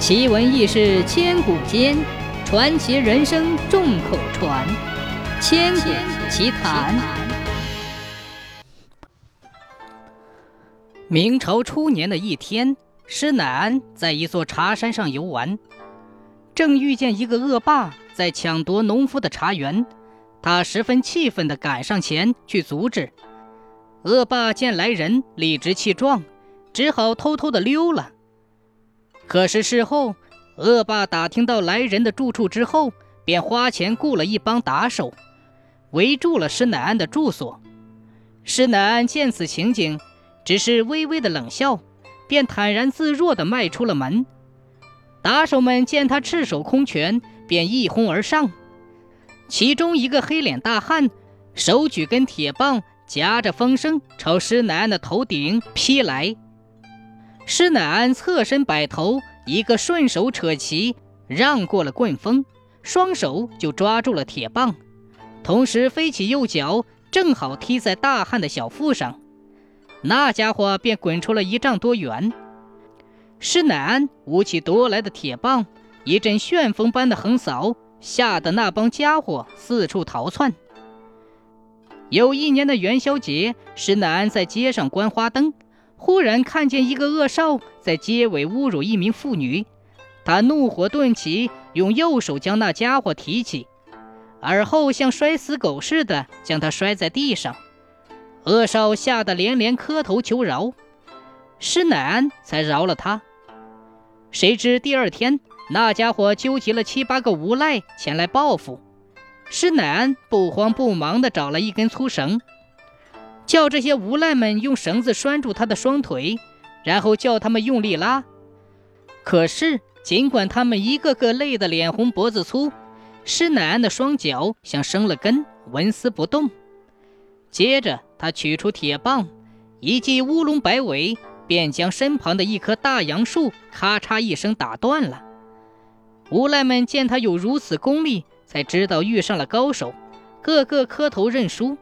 奇闻异事千古间，传奇人生众口传。千古奇谈。明朝初年的一天，施耐庵在一座茶山上游玩，正遇见一个恶霸在抢夺农夫的茶园，他十分气愤地赶上前去阻止。恶霸见来人理直气壮，只好偷偷地溜了。可是事后，恶霸打听到来人的住处之后，便花钱雇了一帮打手，围住了施乃安的住所。施乃安见此情景，只是微微的冷笑，便坦然自若地迈出了门。打手们见他赤手空拳，便一哄而上。其中一个黑脸大汉，手举根铁棒，夹着风声，朝施乃安的头顶劈来。施乃安侧身摆头，一个顺手扯旗，让过了棍风，双手就抓住了铁棒，同时飞起右脚，正好踢在大汉的小腹上，那家伙便滚出了一丈多远。施乃安舞起夺来的铁棒，一阵旋风般的横扫，吓得那帮家伙四处逃窜。有一年的元宵节，施乃安在街上观花灯。忽然看见一个恶少在街尾侮辱一名妇女，他怒火顿起，用右手将那家伙提起，而后像摔死狗似的将他摔在地上。恶少吓得连连磕头求饶，施乃安才饶了他。谁知第二天，那家伙纠集了七八个无赖前来报复，施乃安不慌不忙地找了一根粗绳。叫这些无赖们用绳子拴住他的双腿，然后叫他们用力拉。可是，尽管他们一个个累得脸红脖子粗，施乃安的双脚像生了根，纹丝不动。接着，他取出铁棒，一记乌龙摆尾，便将身旁的一棵大杨树咔嚓一声打断了。无赖们见他有如此功力，才知道遇上了高手，个个磕头认输。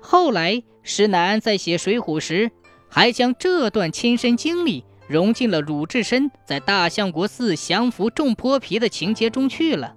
后来，石楠在写《水浒》时，还将这段亲身经历融进了鲁智深在大相国寺降服众泼皮的情节中去了。